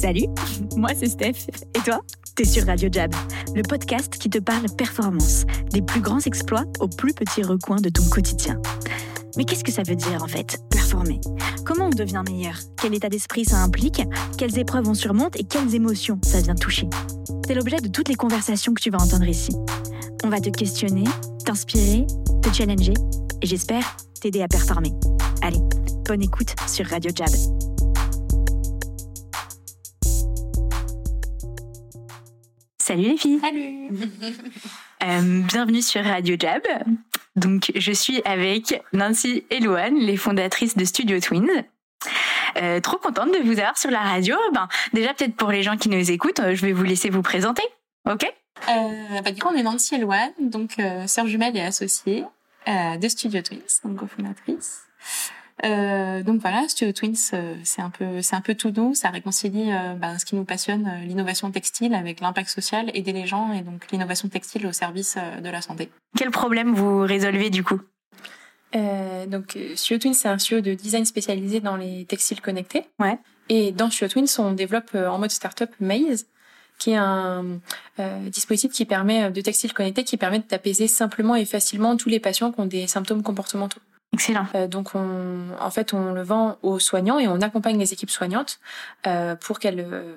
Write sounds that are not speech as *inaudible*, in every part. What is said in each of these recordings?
Salut, moi c'est Steph. Et toi? T'es sur Radio Jab, le podcast qui te parle performance, des plus grands exploits aux plus petits recoins de ton quotidien. Mais qu'est-ce que ça veut dire en fait, performer? Comment on devient meilleur? Quel état d'esprit ça implique? Quelles épreuves on surmonte et quelles émotions ça vient toucher? C'est l'objet de toutes les conversations que tu vas entendre ici. On va te questionner, t'inspirer, te challenger et j'espère t'aider à performer. Allez, bonne écoute sur Radio Jab. Salut les filles. Salut. *laughs* Euh, bienvenue sur Radio Jab. Donc, je suis avec Nancy et Louane, les fondatrices de Studio Twins. Euh, trop contente de vous avoir sur la radio. Ben, déjà, peut-être pour les gens qui nous écoutent, euh, je vais vous laisser vous présenter. OK? Euh, bah, Du coup, on est Nancy et Louane, donc euh, sœur jumelle et associée euh, de Studio Twins, donc cofondatrice. Euh, donc voilà, Studio Twins, euh, c'est un peu, c'est un peu tout nous. Ça réconcilie euh, ben, ce qui nous passionne, euh, l'innovation textile, avec l'impact social, aider les gens, et donc l'innovation textile au service euh, de la santé. Quel problème vous résolvez du coup? Euh, donc, Studio Twins, c'est un studio de design spécialisé dans les textiles connectés. Ouais. Et dans Studio Twins, on développe euh, en mode startup Maze, qui est un euh, dispositif qui permet de textiles connectés, qui permet d'apaiser simplement et facilement tous les patients qui ont des symptômes comportementaux. Excellent. Euh, donc, on, en fait, on le vend aux soignants et on accompagne les équipes soignantes euh, pour qu'elles euh,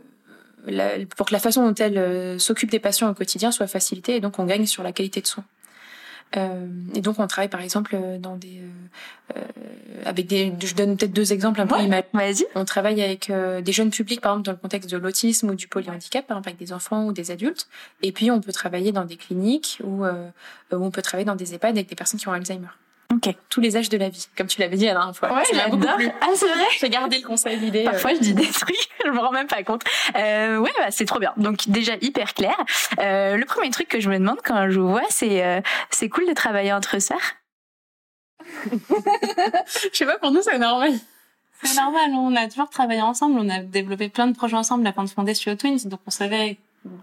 la- pour que la façon dont elles euh, s'occupent des patients au quotidien soit facilitée et donc on gagne sur la qualité de soins. Euh, et donc on travaille par exemple dans des euh, avec des je donne peut-être deux exemples un peu Ouais. Vas-y. On travaille avec des jeunes publics, par exemple dans le contexte de l'autisme ou du polyhandicap, par exemple avec des enfants ou des adultes. Et puis on peut travailler dans des cliniques ou euh, on peut travailler dans des EHPAD avec des personnes qui ont Alzheimer. Ok. Tous les âges de la vie, comme tu l'avais dit la dernière fois. Beaucoup plu. Ah, c'est vrai J'ai gardé le conseil, l'idée. euh, Parfois, je dis des trucs, *laughs* je me rends même pas compte. Euh, ouais, bah, c'est trop bien. Donc déjà hyper clair. Euh, le premier truc que je me demande quand je vous vois, c'est euh, c'est cool de travailler entre sœurs? *laughs* Je sais pas, pour nous c'est normal. C'est normal, on a toujours travaillé ensemble, on a développé plein de projets ensemble avant de fonder Studio Twins, donc on savait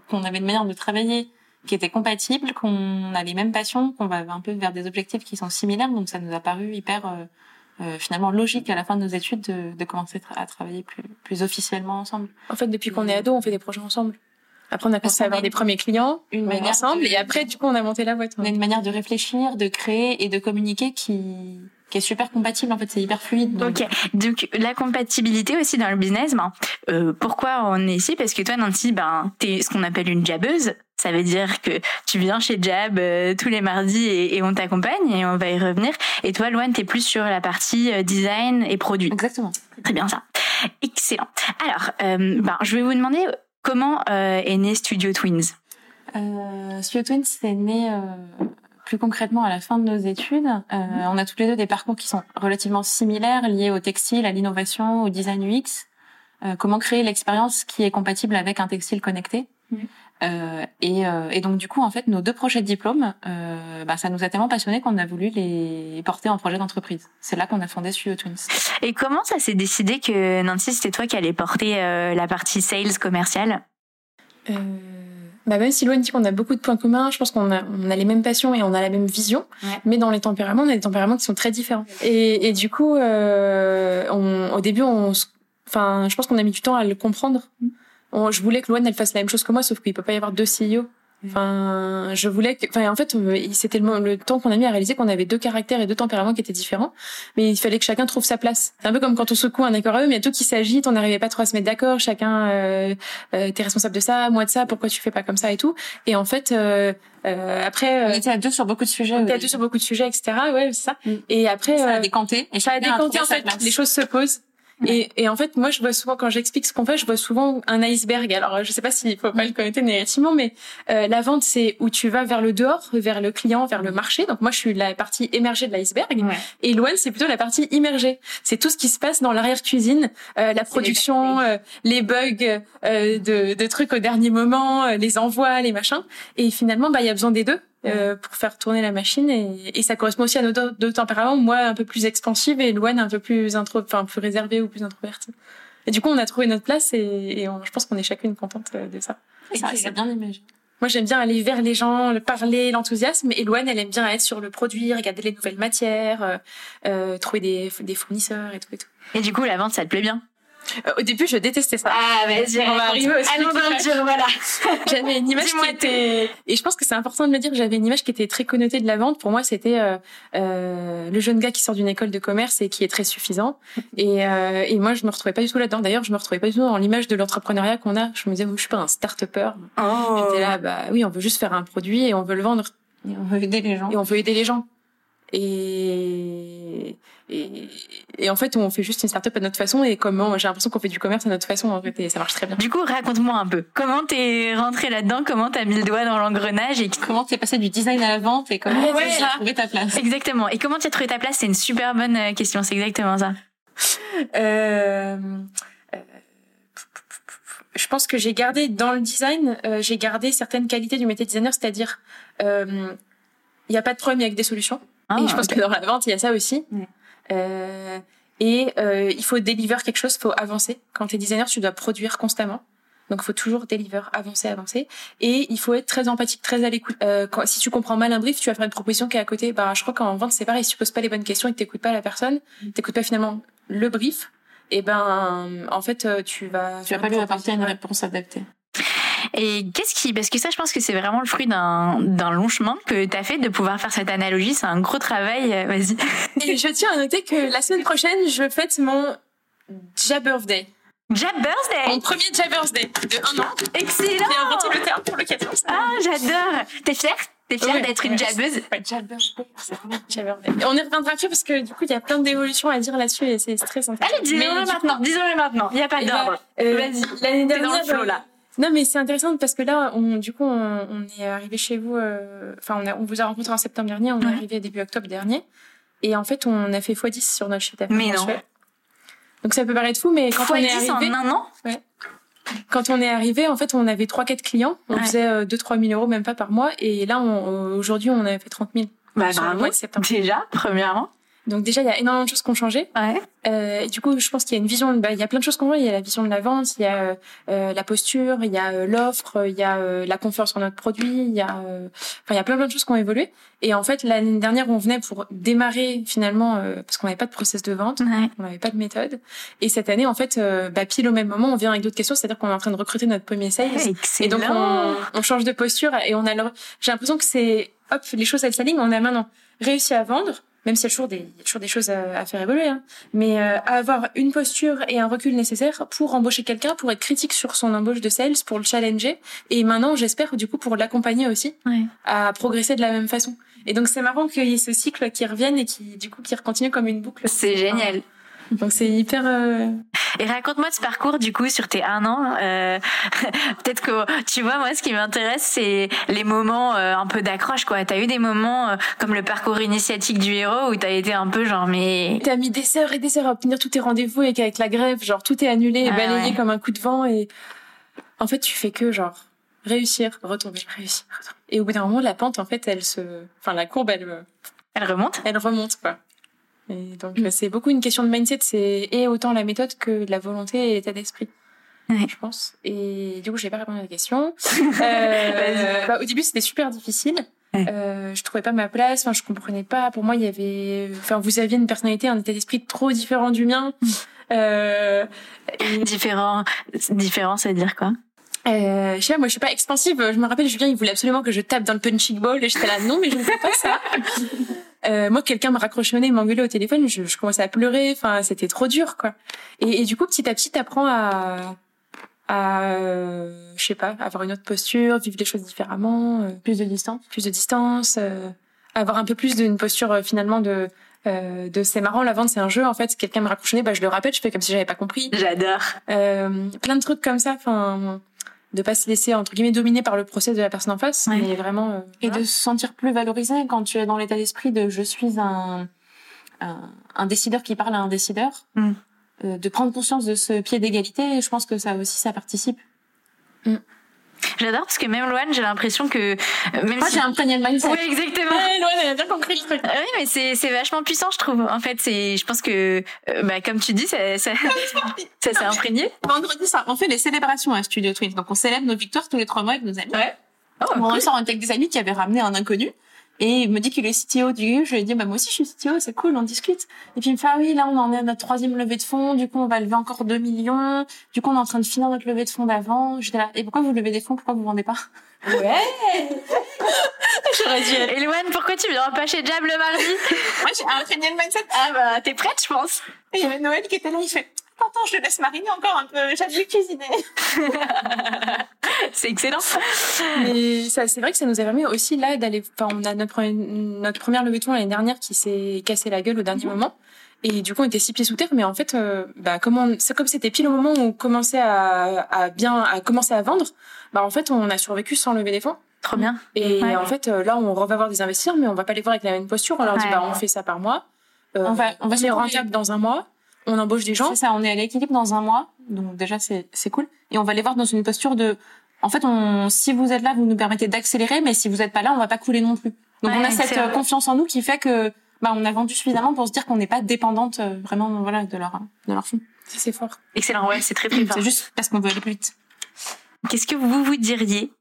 qu'on avait une manière de travailler qui était compatible, qu'on a les mêmes passions, qu'on va un peu vers des objectifs qui sont similaires, donc ça nous a paru hyper euh, euh, finalement logique à la fin de nos études de, de commencer à travailler plus, plus officiellement ensemble. En fait, depuis qu'on est ado, on fait des projets ensemble. Après, on a commencé à avoir des premiers clients une manière ensemble, de- et après, du coup, on a monté la boîte. On a une manière de réfléchir, de créer et de communiquer qui, qui est super compatible, en fait, c'est hyper fluide. donc- Ok. Donc la compatibilité aussi dans le business. Ben, euh, pourquoi on est ici? Parce que toi, Nancy, ben, t'es ce qu'on appelle une jabbeuse. Ça veut dire que tu viens chez Jab euh, tous les mardis et, et on t'accompagne et on va y revenir. Et toi, Loane, t'es plus sur la partie euh, design et produit. Exactement. Très bien ça. Excellent. Alors, euh, ben, je vais vous demander comment euh, est né Studio Twins? Euh, Studio Twins, c'est né euh, plus concrètement à la fin de nos études. Euh, on a tous les deux des parcours qui sont relativement similaires, liés au textile, à l'innovation, au design UX. Euh, comment créer l'expérience qui est compatible avec un textile connecté. Mhm. Euh, et, euh, et donc du coup, en fait, nos deux projets de diplôme, euh, bah, ça nous a tellement passionnés qu'on a voulu les porter en projet d'entreprise. C'est là qu'on a fondé Studio Twins. Et comment ça s'est décidé que Nancy, c'était toi qui allais porter euh, la partie sales commerciale? Euh, bah même si Loane dit qu'on a beaucoup de points communs, je pense qu'on a, on a les mêmes passions et on a la même vision, Ouais. mais dans les tempéraments, on a des tempéraments qui sont très différents. Et, et du coup, euh, on, au début, on, enfin, je pense qu'on a mis du temps à le comprendre. On- je voulais que Loane elle fasse la même chose que moi, sauf qu'il peut pas y avoir deux CEO. Enfin, je voulais que, enfin, en fait, euh, c'était le, temps qu'on a mis à réaliser qu'on avait deux caractères et deux tempéraments qui étaient différents, mais il fallait que chacun trouve sa place. C'est un peu comme quand on secoue un aquarium, il y a tout qui s'agite, on n'arrivait pas trop à se mettre d'accord, chacun, euh, euh, t'es responsable de ça, moi de ça, pourquoi tu fais pas comme ça et tout. Et en fait, euh, euh, après, On euh, était à deux sur beaucoup de sujets. on était à deux sur beaucoup de sujets, etc. Ouais, c'est ça. Mm. Et après, Ça a décanté. Et ça a décanté en fait, place. les choses se posent. Et, et en fait, moi, je vois souvent quand j'explique ce qu'on fait, je vois souvent un iceberg. Alors, je sais pas s'il faut pas le connaître négativement, mais euh, la vente, c'est où tu vas vers le dehors, vers le client, vers le marché. Donc moi, je suis la partie émergée de l'iceberg. Ouais. Et Loane, c'est plutôt la partie immergée. C'est tout ce qui se passe dans l'arrière-cuisine, euh, la production, euh, les bugs euh, de, de trucs au dernier moment, euh, les envois, les machins. Et finalement, bah, il y a besoin des deux euh, pour faire tourner la machine. Et, et ça correspond aussi à nos deux, deux tempéraments. Moi, un peu plus expansive et Loane un peu plus intro, enfin plus réservée ou plus introvertie. Et du coup, on a trouvé notre place et, et on- je pense qu'on est chacune contente euh, de ça. Ça, c'est bien imagé. Moi, j'aime bien aller vers les gens, le parler, l'enthousiasme. Et Loane, elle aime bien être sur le produit, regarder les nouvelles matières, euh, euh, trouver des, des fournisseurs et tout et tout. Et du coup, la vente, ça te plaît bien? Euh, Au début, je détestais ça. Ah, vas-y, On va arriver au Allons dans le dur, voilà. *laughs* J'avais une image qui était, et je pense que c'est important de le dire, j'avais une image qui était très connotée de la vente. Pour moi, c'était euh, euh, le jeune gars qui sort d'une école de commerce et qui est très suffisant. Et, euh, et moi, je me retrouvais pas du tout là-dedans. D'ailleurs, je me retrouvais pas du tout dans l'image de l'entrepreneuriat qu'on a. Je me disais, moi, je suis pas un start-upper. Oh. J'étais là, bah oui, on veut juste faire un produit et on veut le vendre Et on veut aider les gens. et on veut aider les gens. Et, et, et en fait, on fait juste une start-up à notre façon et comment j'ai l'impression qu'on fait du commerce à notre façon en fait et ça marche très bien. Du coup, raconte-moi un peu. Comment t'es rentré là-dedans Comment t'as mis le doigt dans l'engrenage et Comment t'es passé du design à la vente et comment Ouais, t'as trouvé ta place exactement Et comment t'as trouvé ta place? C'est une super bonne euh, question. C'est exactement ça. Euh, euh, je pense que j'ai gardé dans le design, euh, j'ai gardé certaines qualités du métier de designer, c'est-à-dire euh, il n'y a pas de problème avec des solutions. Ah, et je pense ok. que dans la vente, il y a ça aussi. Euh, et euh, il faut deliver quelque chose, il faut avancer. Quand tu es designer, tu dois produire constamment. Donc, il faut toujours deliver, avancer, avancer. Et il faut être très empathique, très à l'écoute. Euh, quand, si tu comprends mal un brief, tu vas faire une proposition qui est à côté. Bah, je crois qu'en vente, c'est pareil. Si tu poses pas les bonnes questions et que t'écoutes pas la personne, t'écoutes pas finalement le brief, et ben, en fait, euh, tu vas... Tu vas pas lui apporter une réponse adaptée. Et qu'est-ce qui, parce que ça, je pense que c'est vraiment le fruit d'un d'un long chemin que t'as fait de pouvoir faire cette analogie. C'est un gros travail. euh, Vas-y. Et je tiens à noter que la semaine prochaine, je fête mon Jab Birthday. Jab Birthday. Mon premier Jab Birthday de un an. Excellent. J'ai inventé le terme pour l'occasion. Ah, j'adore. T'es fière? T'es fière Ouais, d'être une jabbeuse? Ouais. C'est vraiment on y reviendra après parce que du coup, il y a plein d'évolutions à dire là-dessus et c'est très sympa. Allez, du maintenant. Disons-le maintenant. Il y a pas Eh d'ordre. ben, euh, Vas-y. L'année T'es dans dernière, le flow, là. Euh, Non, mais c'est intéressant parce que là, on, du coup, on, on est arrivé chez vous. euh, Enfin, on, a- on vous a rencontré en septembre dernier. On Ouais. est arrivé début octobre dernier. Et en fait, on a fait x10 sur notre chiffre d'affaires. Mais non. Donc ça peut paraître fou, mais quand Fois on est 10 arrivé, en un an quand on est arrivé, en fait, on avait trois quatre clients. On Ouais. faisait euh, 2-3 000 euros, même pas par mois. Et là, on- aujourd'hui, on a fait 30 000. Bah, bravo. mois de septembre. Déjà, premièrement. Donc déjà, il y a énormément de choses qui ont changé. Ouais. Euh, et du coup, je pense qu'il y a une vision. Bah, il y a plein de choses qu'on voit. Il y a la vision de la vente, il y a euh, euh, la posture, il y a euh, l'offre, il y a euh, la confiance en notre produit. Il y a, euh, enfin, il y a plein plein de choses qui ont évolué. Et en fait, l'année dernière, on venait pour démarrer finalement euh, parce qu'on n'avait pas de process de vente, Ouais. on n'avait pas de méthode. Et cette année, en fait, bah, pile au même moment, on vient avec d'autres questions. C'est-à-dire qu'on est en train de recruter notre premier sales. Et Excellent. donc on, on change de posture et on a le- j'ai l'impression que c'est hop les choses elles s'alignent on a maintenant réussi à vendre même s'il y a toujours des il y a toujours des choses à, à faire évoluer hein. mais euh, à avoir une posture et un recul nécessaire pour embaucher quelqu'un pour être critique sur son embauche de sales pour le challenger et maintenant j'espère du coup pour l'accompagner aussi Ouais. à progresser de la même façon et donc c'est marrant qu'il y ait ce cycle qui revienne et qui du coup qui continue comme une boucle C'est génial. Donc c'est hyper euh, Et raconte-moi de ce parcours du coup sur tes un an. Euh, *laughs* Peut-être que tu vois moi ce qui m'intéresse c'est les moments euh, un peu d'accroche quoi. T'as eu des moments euh, comme le parcours initiatique du héros où t'as été un peu genre mais T'as mis des heures et des heures à obtenir tous tes rendez-vous et qu'avec la grève, genre tout est annulé et Ah balayé ouais. comme un coup de vent et en fait tu fais que genre réussir, retomber, réussir, retomber. Et au bout d'un moment la pente en fait elle se, enfin la courbe elle, euh, elle remonte? elle remonte quoi. Et donc euh, c'est beaucoup une question de mindset, c'est et autant la méthode que la volonté et l'état d'esprit. Ouais. Je pense. Et du coup, j'ai pas répondu à la question. *laughs* Euh, bah, au début, c'était super difficile. Ouais. Euh, je trouvais pas ma place. Enfin, je comprenais pas. Pour moi, il y avait. Enfin, vous aviez une personnalité, un état d'esprit trop différent du mien. Euh, et, Différent, différent, ça veut dire quoi? Euh, je sais pas, moi, je suis pas expansive. Je me rappelle, Julien, il voulait absolument que je tape dans le punching ball. Et j'étais là, non, mais je ne fais pas ça. *laughs* Euh, moi, quelqu'un me raccrochonnait, m'engueulait au téléphone, je, je commençais à pleurer. Enfin, c'était trop dur, quoi. Et, et du coup, petit à petit, t'apprends à, à, euh, je sais pas, avoir une autre posture, vivre les choses différemment, euh, Plus de distance. plus de distance, euh, avoir un peu plus d'une posture euh, finalement de, euh, de c'est marrant, la vente c'est un jeu. En fait, quelqu'un me raccrochonnait, bah je le rappelle, je fais comme si j'avais pas compris. J'adore. Euh, plein de trucs comme ça, enfin, de pas se laisser entre guillemets dominer par le process de la personne en face, Ouais. mais vraiment. euh, Et voilà. de se sentir plus valorisé quand tu es dans l'état d'esprit de je suis un, un, un décideur qui parle à un décideur. Mm. Euh, de prendre conscience de ce pied d'égalité, je pense que ça aussi, ça participe. J'adore parce que même Loane, j'ai l'impression que euh, même Moi, si j'ai panier de mindset. Oui, exactement. Ouais, Loane, elle a bien compris le truc. Euh, Oui, mais c'est c'est vachement puissant, je trouve. En fait, c'est, je pense que, euh, bah, comme tu dis, ça, ça, *laughs* ça s'est imprégné. Vendredi soir, on fait les célébrations à Studio Twins. Donc, on célèbre nos victoires tous les trois mois avec nos amis. Ouais. Oh, on était avec des amis qui avaient ramené un inconnu. Et il me dit qu'il est CTO du Je lui ai dit, bah, moi aussi, je suis CTO, c'est cool, on discute. Et puis, il me fait, ah oui, là, on en est à notre troisième levée de fonds. Du coup, on va lever encore 2 millions. Du coup, on est en train de finir notre levée de fonds d'avant. J'étais là, et pourquoi vous levez des fonds? Pourquoi vous vendez pas? Ouais. *laughs* J'aurais dû. Eloane, pourquoi tu viens pas chez Jab le mardi? Moi, j'ai un le mindset. Ah, bah, t'es prête, je pense. Et il y avait Noël qui était là, il fait, attends, je le laisse mariner encore un peu. J'ai vu cuisiner. *laughs* c'est excellent. Mais ça, c'est vrai que ça nous a permis aussi là d'aller. Enfin, on a notre, notre première levée de fonds l'année dernière qui s'est cassé la gueule au dernier mhm. moment. Et du coup, on était six pieds sous terre, mais en fait, euh, bah, comme c'est comme c'était pile au moment où on commençait à, à bien, à commencer à vendre, bah, en fait, on a survécu sans lever des fonds. Trop bien. Et en fait, euh, là, on va voir des investisseurs, mais on va pas les voir avec la même posture. On leur dit, bah, on fait ça par mois. Euh, on va, on va les rentable dans un mois. On embauche des gens. C'est ça, on est à l'équilibre dans un mois. Donc, déjà, c'est, c'est cool. Et on va les voir dans une posture de, en fait, on, si vous êtes là, vous nous permettez d'accélérer, mais si vous êtes pas là, on va pas couler non plus. Donc, on a cette euh, confiance en nous qui fait que, bah, on a vendu suffisamment pour se dire qu'on n'est pas dépendante euh, vraiment, voilà, de leur, de leur fonds. C'est fort. Excellent, ouais, c'est très très fort. C'est juste parce qu'on veut aller plus vite. Qu'est-ce que vous vous diriez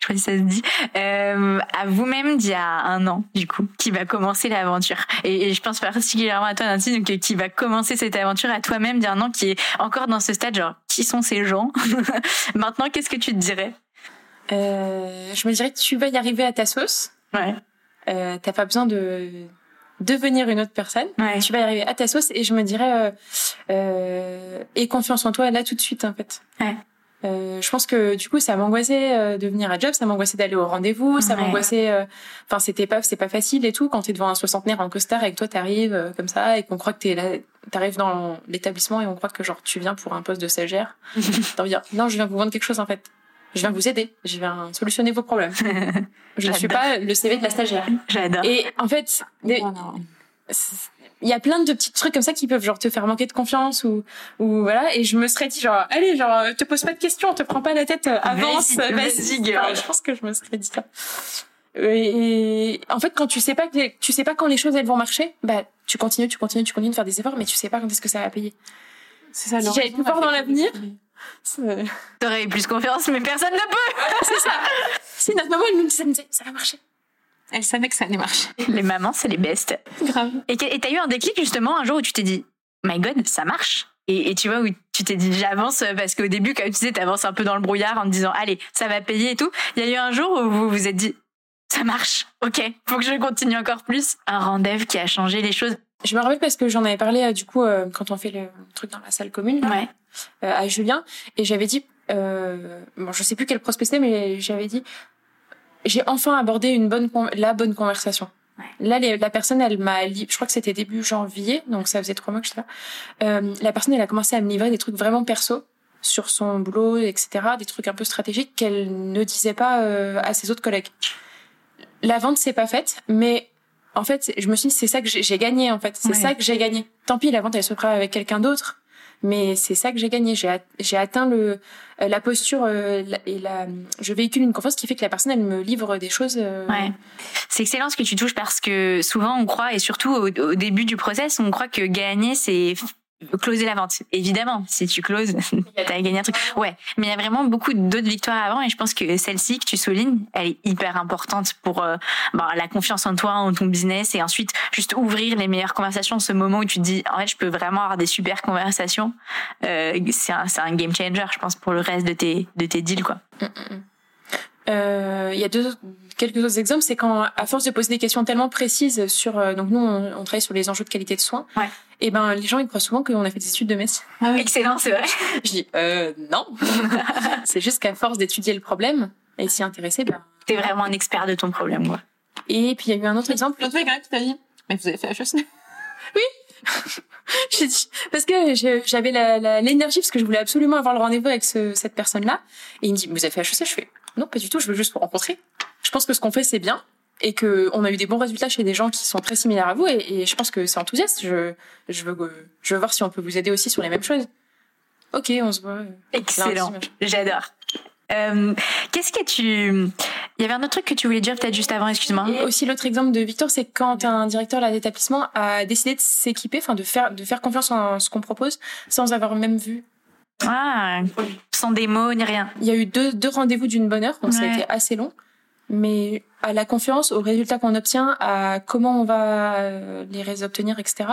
je crois que ça se dit, euh, à vous-même d'il y a un an, du coup, qui va commencer l'aventure. Et, je pense particulièrement à toi, Nancy, donc, qui va commencer cette aventure à toi-même d'il y a un an, qui est encore dans ce stade, genre, qui sont ces gens *laughs* Maintenant, qu'est-ce que tu te dirais euh, Je me dirais que tu vas y arriver à ta sauce. Ouais. Euh, T'as pas besoin de devenir une autre personne. Ouais. Tu vas y arriver à ta sauce et je me dirais euh, euh, aie confiance en toi là tout de suite en fait. Ouais. Euh, je pense que du coup ça m'angoissait euh, de venir à job, ça m'angoissait d'aller au rendez-vous, ça m'angoissait. Euh, enfin c'était pas c'est pas facile et tout quand t'es devant un soixantenaire en costard et que toi t'arrives euh, comme ça et qu'on croit que t'es là, t'arrives dans l'établissement et on croit que genre tu viens pour un poste de stagiaire. *laughs* T'as envie de dire non je viens vous vendre quelque chose en fait. Je viens vous aider. Je viens solutionner vos problèmes. *laughs* je ne suis pas le CV de la stagiaire. *laughs* J'adore. Et en fait, il y a plein de petits trucs comme ça qui peuvent genre te faire manquer de confiance ou ou voilà. Et je me serais dit genre allez genre te pose pas de questions te prends pas la tête euh, avance vas-y je pense que je me serais dit ça. Et en fait quand tu sais pas que tu sais pas quand les choses elles vont marcher bah tu continues tu continues tu continues de faire des efforts mais tu sais pas quand est-ce que ça va payer. C'est ça si j'avais plus fort dans l'avenir t'aurais eu plus confiance mais personne ne peut. *laughs* C'est ça. Si notre maman elle nous disait ça va marcher elle savait que ça allait marcher. Les mamans, c'est les bestes. Grave. Et t'as eu un déclic justement un jour où tu t'es dit, my God, ça marche. Et, tu vois, où tu t'es dit, j'avance, parce qu'au début, comme tu disais, t'avances un peu dans le brouillard en te disant, allez, ça va payer et tout. Il y a eu un jour où vous vous êtes dit, ça marche, ok, faut que je continue encore plus. Un rendez-vous qui a changé les choses. Je me rappelle parce que j'en avais parlé euh, du coup euh, quand on fait le truc dans la salle commune ouais. Euh, à Julien et j'avais dit euh, bon je sais plus quel prospect c'était mais j'avais dit j'ai enfin abordé une bonne la bonne conversation. Là, la personne, elle m'a, je crois que c'était début janvier, donc ça faisait trois mois que je là. Euh, la personne, elle a commencé à me livrer des trucs vraiment perso sur son boulot, etc., des trucs un peu stratégiques qu'elle ne disait pas euh, à ses autres collègues. La vente, c'est pas faite, mais en fait, je me suis dit, c'est ça que j'ai gagné, en fait. C'est ça que j'ai gagné. Tant pis, la vente, elle se fera avec quelqu'un d'autre mais c'est ça que j'ai gagné. J'ai atteint le euh, la posture euh, et la je véhicule une confiance qui fait que la personne elle me livre des choses. Euh, ouais. C'est excellent ce que tu touches parce que souvent on croit et surtout au, au début du process on croit que gagner c'est closer la vente. Évidemment, si tu closes, *laughs* t'as gagné un truc. Ouais, mais il y a vraiment beaucoup d'autres victoires avant et je pense que celle-ci que tu soulignes, elle est hyper importante pour euh, bah, la confiance en toi, en ton business et ensuite juste ouvrir les meilleures conversations. Ce moment où tu te dis, en fait, je peux vraiment avoir des super conversations. Euh, c'est un, un game changer, je pense, pour le reste de tes de tes deals, quoi. Mm, mm, mm. Il y a deux, quelques autres exemples, c'est quand, à force de poser des questions tellement précises sur, euh, donc nous, on, on, travaille sur les enjeux de qualité de soins. Ouais. Et ben, les gens, ils croient souvent qu'on a fait des études de médecine. Ah oui. Excellent, c'est vrai. *laughs* Je dis, euh, non. *laughs* c'est juste qu'à force d'étudier le problème et s'y intéresser, ben. T'es vraiment un expert de ton problème, quoi. Et puis, il y a eu un autre exemple. L'autre quelqu'un qui t'a dit, mais vous avez fait HEC. *laughs* Oui. J'ai dit, parce que j'avais l'énergie, la, parce que je voulais absolument avoir le rendez-vous avec ce, cette personne-là. Et il me dit, vous avez fait HEC? Je fais, non, pas du tout, je veux juste vous rencontrer. Je pense que ce qu'on fait, c'est bien et que on a eu des bons résultats chez des gens qui sont très similaires à vous et, je pense que c'est enthousiaste. Je, je veux, je veux voir si on peut vous aider aussi sur les mêmes choses. Ok, on se voit. Excellent. J'adore. Euh, Qu'est-ce que tu... Il y avait un autre truc que tu voulais dire peut-être juste avant, excuse-moi. Et aussi l'autre exemple de Victor, c'est quand un directeur d'établissement a décidé de s'équiper, enfin de faire de faire confiance en ce qu'on propose, sans avoir même vu ah, sans démo ni rien. Il y a eu deux, deux rendez-vous d'une bonne heure, donc ça a été assez long. mais à la confiance, aux résultats qu'on obtient, à comment on va euh, les obtenir, etc.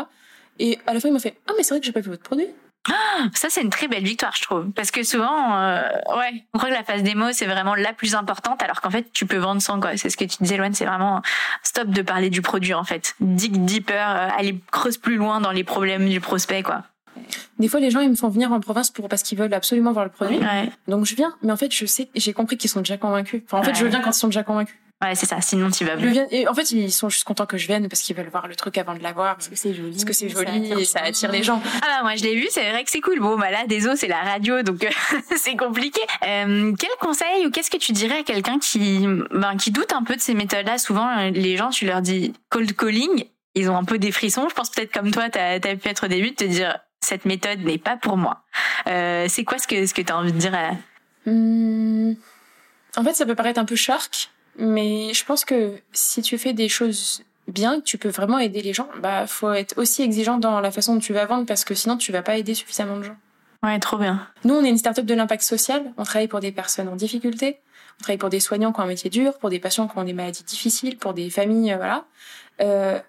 Et à la fin, il m'a fait Ah, mais c'est vrai que j'ai pas vu votre produit. Ah, ça, c'est une très belle victoire, je trouve. Parce que souvent, euh, ouais, on croit que la phase démo, c'est vraiment la plus importante, alors qu'en fait, tu peux vendre sans, quoi. C'est ce que tu disais, Loane, c'est vraiment stop de parler du produit, en fait. Dig deeper, euh, aller creuse plus loin dans les problèmes du prospect, quoi. Des fois, les gens, ils me font venir en province pour parce qu'ils veulent absolument voir le produit. Donc, je viens. Mais en fait, je sais, j'ai compris qu'ils sont déjà convaincus. Enfin, en fait, je viens quand ils sont déjà convaincus. Ouais, c'est ça. Sinon, tu vas. Et en fait, ils sont juste contents que je vienne parce qu'ils veulent voir le truc avant de l'avoir. Parce que c'est joli. Parce que c'est joli et ça attire les gens. Ah bah, moi, je l'ai vu. C'est vrai que c'est cool. Bon, bah là, désolé, c'est la radio, donc *laughs* c'est compliqué. Euh, quel conseil ou qu'est-ce que tu dirais à quelqu'un qui, ben, qui doute un peu de ces méthodes-là? Souvent, les gens, tu leur dis cold calling, ils ont un peu des frissons. Je pense peut-être comme toi, t'as as pu être au début de te dire cette méthode n'est pas pour moi. Euh, c'est quoi ce que ce que tu as envie de dire à... Hmm. En fait, ça peut paraître un peu shark, mais je pense que si tu fais des choses bien, que tu peux vraiment aider les gens, bah faut être aussi exigeant dans la façon dont tu vas vendre parce que sinon tu vas pas aider suffisamment de gens. Ouais, trop bien. Nous, on est une start-up de l'impact social. On travaille pour des personnes en difficulté. On travaille pour des soignants qui ont un métier dur, pour des patients qui ont des maladies difficiles, pour des familles, euh, voilà. Euh,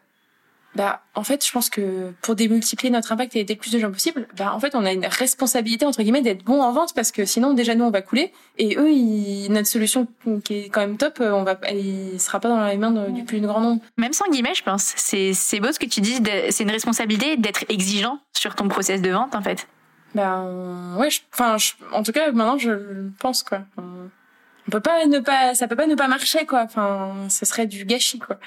bah en fait je pense que pour démultiplier notre impact et aider le plus de gens possible bah en fait on a une responsabilité entre guillemets d'être bon en vente parce que sinon déjà nous on va couler. Et eux ils, notre solution qui est quand même top on va elle sera pas dans les mains du plus grand nombre. Même sans guillemets je pense. C'est c'est beau ce que tu dis c'est une responsabilité d'être exigeant sur ton process de vente en fait. Ben ouais enfin en tout cas maintenant je pense quoi. On peut pas ne pas ça peut pas ne pas marcher quoi. Enfin ce serait du gâchis quoi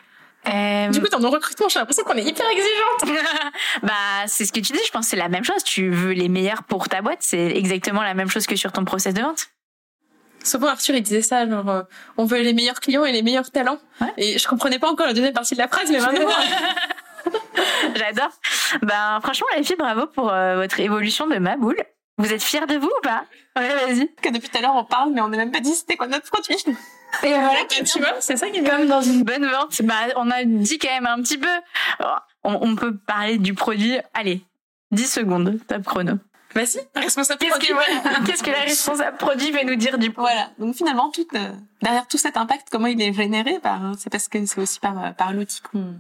euh... Du coup, dans nos recrutements, j'ai l'impression qu'on est hyper exigeante. *laughs* bah, c'est ce que tu dis. Je pense que c'est la même chose. Tu veux les meilleurs pour ta boîte. C'est exactement la même chose que sur ton process de vente. Souvent, Arthur, il disait ça, genre, euh, on veut les meilleurs clients et les meilleurs talents. Ouais. Et je comprenais pas encore la deuxième partie de la phrase, mais maintenant. *laughs* J'adore. Ben, franchement, les filles, bravo pour euh, votre évolution de ma boule. Vous êtes fiers de vous ou pas? Ouais, vas-y. Que depuis tout à l'heure, on parle, mais on n'a même pas dit c'était quoi notre produit. Et voilà, tu vois, c'est ça qui est Comme dans une bonne vente, bah, on a dit quand même un petit peu. On, on peut parler du produit. Allez, 10 secondes, top chrono. Vas-y, responsable Qu'est-ce produit. Que, Qu'est-ce que la responsable produit va nous dire du Voilà. Donc finalement, tout, euh, derrière tout cet impact, comment il est généré bah, C'est parce que c'est aussi par, par l'outil qu'on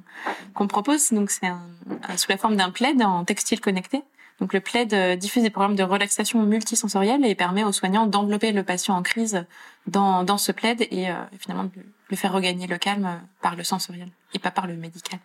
qu'on propose. Donc c'est un, un, sous la forme d'un plaid en textile connecté. Donc le plaid euh, diffuse des programmes de relaxation multisensorielle et permet aux soignants d'envelopper le patient en crise dans, dans ce plaid et euh, finalement de le faire regagner le calme par le sensoriel et pas par le médical,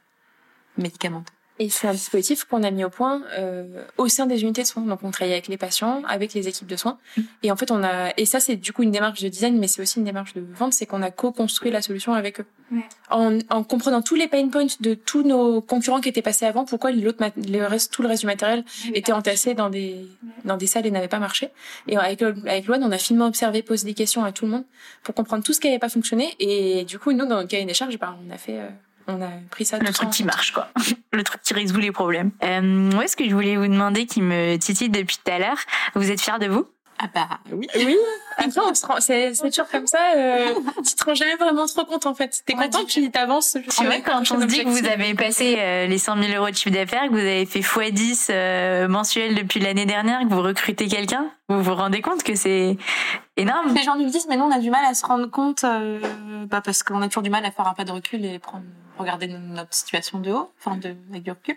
médicamenteux. Et c'est un dispositif qu'on a mis au point euh, au sein des unités de soins. Donc on travaille avec les patients, avec les équipes de soins. Et en fait, on a et ça c'est du coup une démarche de design, mais c'est aussi une démarche de vente, c'est qu'on a co-construit la solution avec eux, ouais. en, en, comprenant tous les pain points de tous nos concurrents qui étaient passés avant. Pourquoi l'autre, le reste, tout le reste du matériel était entassé dans des dans des salles et n'avait pas marché. Et avec avec Loan, on a finement observé, posé des questions à tout le monde pour comprendre tout ce qui n'avait pas fonctionné. Et du coup, nous dans notre cahier des charges, ben, on a fait euh, on a pris ça. Le truc qui marche, quoi. *laughs* le truc qui résout les problèmes. Euh, où est-ce que je voulais vous demander, qui me titille depuis tout à l'heure? Vous êtes fiers de vous? Ah bah oui. Oui. *laughs* Après, on se rend, c'est, c'est toujours comme ça. Euh, tu te rends jamais vraiment trop compte en fait. T'es content puis t'avances. Tu vois quand on se dit que vous avez passé euh, les 100 000 euros de chiffre d'affaires, que vous avez fait x10 euh, mensuel depuis l'année dernière, que vous recrutez quelqu'un, vous vous rendez compte que c'est énorme? Les gens nous disent, mais nous on a du mal à se rendre compte, euh, bah parce qu'on a toujours du mal à faire un pas de recul et prendre, regarder notre situation de haut, enfin de avec du recul.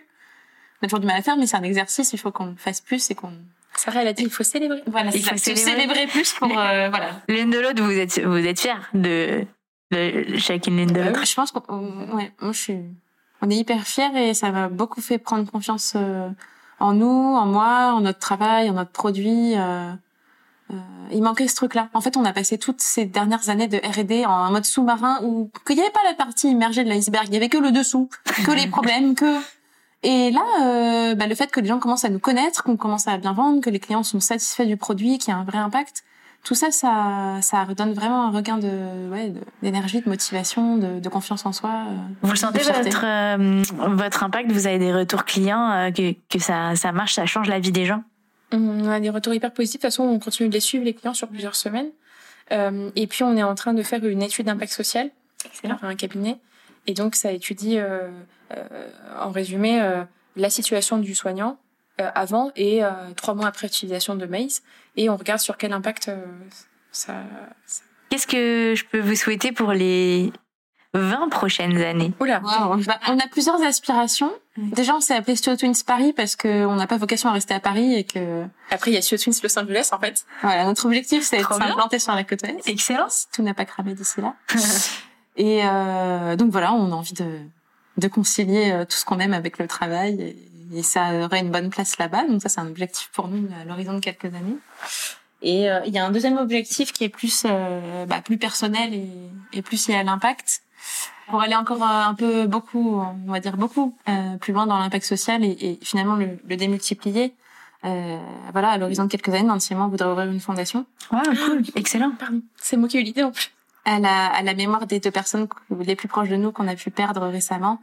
On a toujours du mal à faire, mais c'est un exercice. Il faut qu'on fasse plus et qu'on Sarah, elle a dit il faut célébrer. Voilà, il faut célébrer. célébrer. plus pour euh, *laughs* voilà. L'une de l'autre, vous êtes vous êtes fiers de, de chacune l'une de l'autre. Je pense qu'on ouais, moi je suis on est hyper fiers et ça m'a beaucoup fait prendre confiance euh, en nous, en moi, en notre travail, en notre produit. Euh, il manquait ce truc-là. En fait, on a passé toutes ces dernières années de R&D en mode sous-marin où qu'il n'y avait pas la partie immergée de l'iceberg, il y avait que le dessous, que les *laughs* problèmes, que et là, euh, bah, le fait que les gens commencent à nous connaître, qu'on commence à bien vendre, que les clients sont satisfaits du produit, qu'il y a un vrai impact, tout ça, ça, ça redonne vraiment un regain de, ouais, d'énergie, de motivation, de, de, confiance en soi. Euh, vous le sentez votre euh, votre impact Vous avez des retours clients euh, que que ça ça marche, ça change la vie des gens? On a des retours hyper positifs. De toute façon, on continue de les suivre les clients sur plusieurs semaines. Euh, et puis, on est en train de faire une étude d'impact social, Excellent. un cabinet. Et donc, ça étudie, euh, euh, en résumé, euh, la situation du soignant euh, avant et trois mois après l'utilisation de Maze. Et on regarde sur quel impact ça, ça, Qu'est-ce que je peux vous souhaiter pour les 20 prochaines années Oula. Bah, on a plusieurs aspirations. Déjà, on s'est appelé Studio Twins Paris parce qu'on n'a pas vocation à rester à Paris et que Après, il y a Studio Twins Los Angeles, en fait. voilà, notre objectif c'est bien. s'implanter sur la côte ouest. Excellent. Tout n'a pas cramé d'ici là. *laughs* et euh, donc voilà, on a envie de, de concilier euh, tout ce qu'on aime avec le travail et, et ça aurait une bonne place là-bas. Donc ça, c'est un objectif pour nous à l'horizon de quelques années. Et euh, il y a un deuxième objectif qui est plus euh, bah, plus personnel et, et plus lié à l'impact. Pour aller encore euh, un peu beaucoup, on va dire beaucoup, euh, plus loin dans l'impact social et, et finalement le, le démultiplier. Euh, voilà, à l'horizon de quelques années, on voudrait ouvrir une fondation Wow, cool. Excellent. Pardon. C'est moi qui ai eu l'idée, en plus. à la, à la mémoire des deux personnes les plus proches de nous qu'on a pu perdre récemment.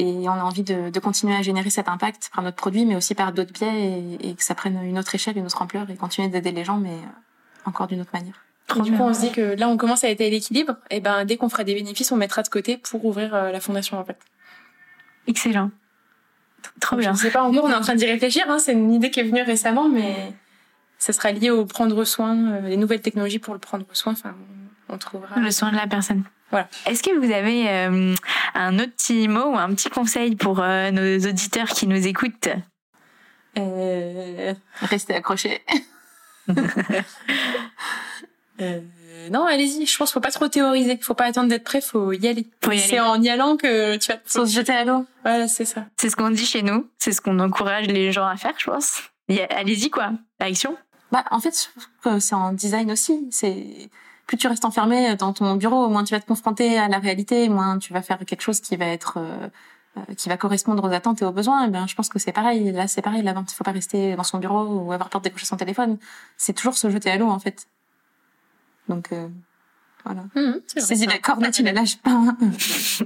Et on a envie de, de continuer à générer cet impact par notre produit, mais aussi par d'autres biais, et, et que ça prenne une autre échelle, une autre ampleur, et continuer d'aider les gens, mais encore d'une autre manière. Et du coup, on se dit que là, on commence à être à l'équilibre. Et ben, dès qu'on fera des bénéfices, on mettra de côté pour ouvrir euh, la fondation, en fait. Excellent. Trop bien. Je sais pas encore, on est en train d'y réfléchir. Hein. C'est une idée qui est venue récemment, mais ça sera lié au prendre soin, euh, les nouvelles technologies pour le prendre soin. Enfin, on trouvera. Le soin de la personne. Voilà. Est-ce que vous avez euh, un autre petit mot ou un petit conseil pour euh, nos auditeurs qui nous écoutent? Euh, Restez accrochés. *laughs* euh, non, allez-y. Je pense qu'il faut pas trop théoriser. Faut pas attendre d'être prêt. Faut y aller. Faut y C'est aller. en y allant que tu vas. Se jeter à l'eau. Voilà, c'est ça. C'est ce qu'on dit chez nous. C'est ce qu'on encourage les gens à faire, je pense. Allez-y, quoi. Action. Bah, en fait, je trouve que c'est en design aussi. C'est plus tu restes enfermé dans ton bureau, moins tu vas te confronter à la réalité, moins tu vas faire quelque chose qui va être euh, euh, qui va correspondre aux attentes et aux besoins. Et ben, je pense que c'est pareil. Là, c'est pareil. Là, il faut pas rester dans son bureau ou avoir peur de décrocher son téléphone. C'est toujours se jeter à l'eau, en fait. Donc, euh, voilà. Vrai. Saisis la corde, tu la lâches pas. *laughs*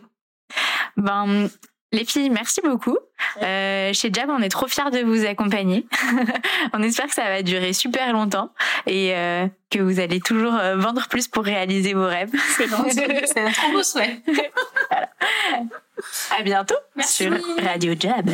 Ben, les filles, merci beaucoup. Euh, chez Jab, on est trop fiers de vous accompagner. *laughs* on espère que ça va durer super longtemps et euh, que vous allez toujours euh, vendre plus pour réaliser vos rêves. *laughs* *laughs* C'est un trop beau souhait. À bientôt Merci. sur Radio Jab.